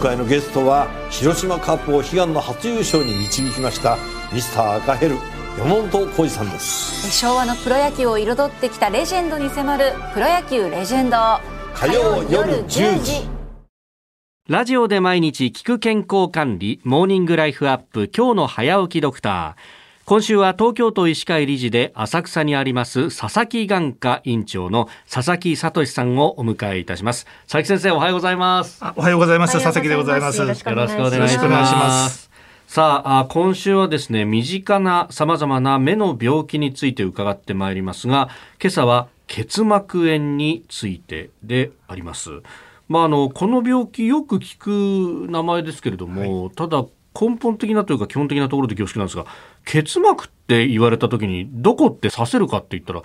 回のゲストは広島カップを悲願の初優勝に導きましたミスター赤ヘル山本浩二さんです。昭和のプロ野球を彩ってきたレジェンドに迫る「プロ野球レジェンド」火曜夜10時。ラジオで毎日聞く健康管理モーニングライフアップ今日の早起きドクター今週は東京都医師会理事で浅草にあります佐々木眼科院長の佐々木聡さんをお迎えいたします。佐々木先生おはようございます。おはようございます。佐々木でございます。よろしくお願いします。さああ今週はですね身近な様々な目の病気について伺ってまいりますが今朝は結膜炎についてであります。まああのこの病気よく聞く名前ですけれども、ただ根本的なというか基本的なところで恐縮なんですが結膜って言われた時にどこって刺せるかって言ったら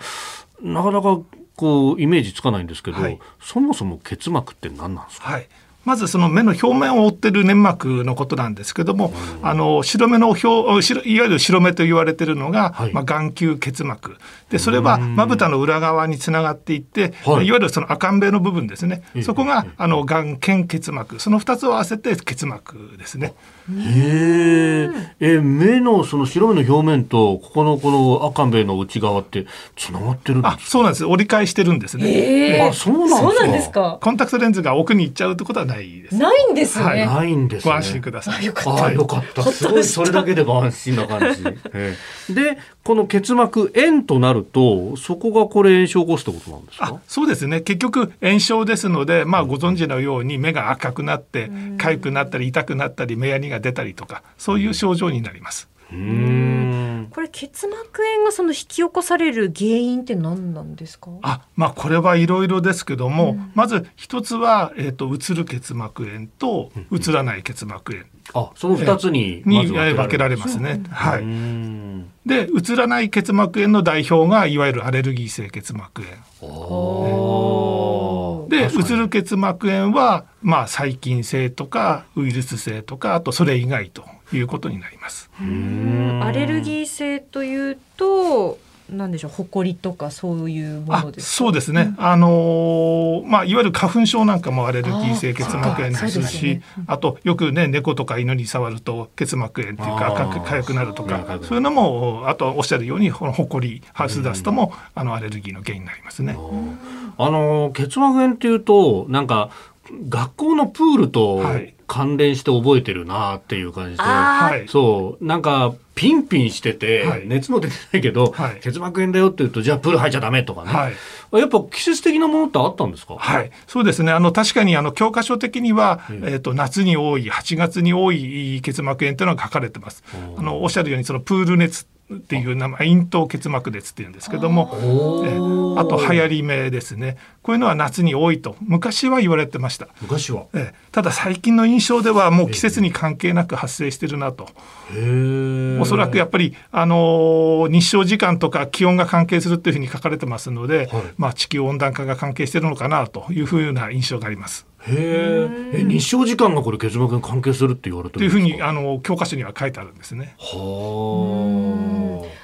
なかなかこうイメージつかないんですけど、はい。そもそも結膜って何なんですか？はいまずその目の表面を覆っている粘膜のことなんですけども、あの白目の表白いわゆる白目と言われているのが、はい。まあ、眼球結膜。でそれはまぶたの裏側につながっていって、はい。い、わゆるその赤んべの部分ですね、ええ。そこがあの眼瞼結膜。その2つを合わせて結膜ですね。へえ、え、目のその白目の表面と、ここのこの赤んべの内側って、つながってるんですあそうなんです。折り返してるんですね。えあ、そうなんですか。そうなんですか。コンタクトレンズが奥に行っちゃうってことはないです。ないんですね。はいないんですね。ご安心ください。よかああ、よかった。すごい、それだけでご安心な感じ。ええで、この結膜炎となると、そこがこれ炎症を起こすってことなんですあかそうですね結局炎症ですので、まあ、ご存知のように目が赤くなって痒くなったり痛くなったり目やにが出たりとかそういう症状になります。うーん。これ結膜炎がその引き起こされる原因って何なんですか？あまあこれはいろいろですけども、まず一つは、えー、とうつる結膜炎とうつらない結膜炎。あ、その二つに、まにず分けられますね。はい、ん。でうつらない結膜炎の代表がいわゆるアレルギー性結膜炎。でうつる結膜炎は、まあ、細菌性とかウイルス性とかあとそれ以外ということになります。アレルギー性というと、なんでしょう、ほこりとかそういうもあのですか？そうですね、あのーまあ、いわゆる花粉症なんかもアレルギー性結膜炎あーですしよね。あとよくね猫とか犬に触ると結膜炎っていうかあー。赤く痒くなるとかゆくなるかそういうのもあとおっしゃるようにこのほこりハウスダストも、あのアレルギーの原因になりますね。あの結膜炎っていうとなんか学校のプールとはい関連して覚えてるなっていう感じで、あはい。そう。なんかピンピンしてて、はい。熱も出てないけど、はい。結膜炎だよって言うとじゃあプール入っちゃダメとかね、はい。やっぱ季節的なものってあったんですか？はい、そうですね。あの確かにあの教科書的には、ええっ、と夏に多い8月に多い結膜炎というのが書かれてます。あのおっしゃるようにそのプール熱っていう名前、咽頭結膜熱っていうんですけども、えーあと流行り目ですね。こういうのは夏に多いと昔は言われてました。昔は？えーただ最近の印象ではもう季節に関係なく発生してるなと。おそらくやっぱり、あのー日照時間とか気温が関係するっていうふうに書かれてますので、はいまあ地球温暖化が関係してるのかなというふうな印象があります。へえ日照時間がこれ結膜に関係するって言われてというふうるんですかにあの教科書には書いてあるんですね。はあ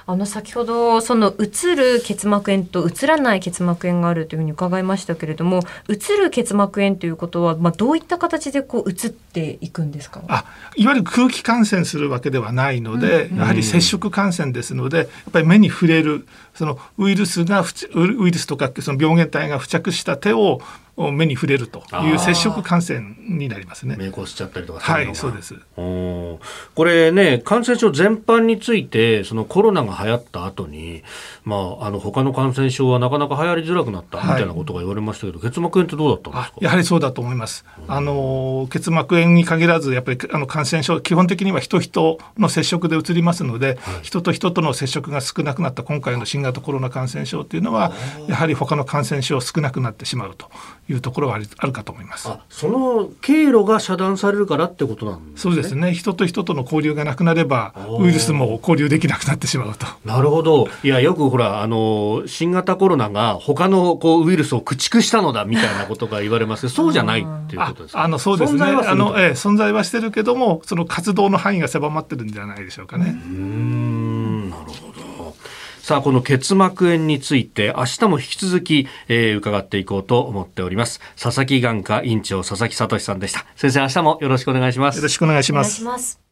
の先ほどそのうつる結膜炎とうつらない結膜炎があるというふうに伺いましたけれども、うつる結膜炎ということはまあどういった形でこう移っていくんですか？あいわゆる空気感染するわけではないので、やはり接触感染ですのでやっぱり目に触れるそのウイルスがウイルスとかその病原体が付着した手を目に触れるという接触感染になりますね。目こしちゃったりとかはいそうです。これね感染症全般についてそのコロナが流行った後にまああの他の感染症はなかなか流行りづらくなったみたいなことが言われましたけど、結膜炎ってどうだったんですか？あやはりそうだと思います。あの結膜炎に限らずやっぱりあの感染症基本的には人人の接触で移りますので、人と人との接触が少なくなった今回の新型コロナ感染症っていうのはやはり他の感染症少なくなってしまうというところはあるかと思います。あその経路が遮断されるからってことなんですねそうですね人と人との交流がなくなればーウイルスも交流できなくなってしまうと。なるほどいやよくほらあの新型コロナが他のこうウイルスを駆逐したのだみたいなことが言われますけど そうじゃないっていうあことですか？あのそうですね存在はするあの、ええ、存在はしてるけどもその活動の範囲が狭まってるんじゃないでしょうかね。うーんなるほど。ささあこの結膜炎について明日も引き続き、えー、伺っていこうと思っております。佐々木眼科院長佐々木聡さんでした。先生明日もよろしくお願いします。よろしくお願いしお願いますします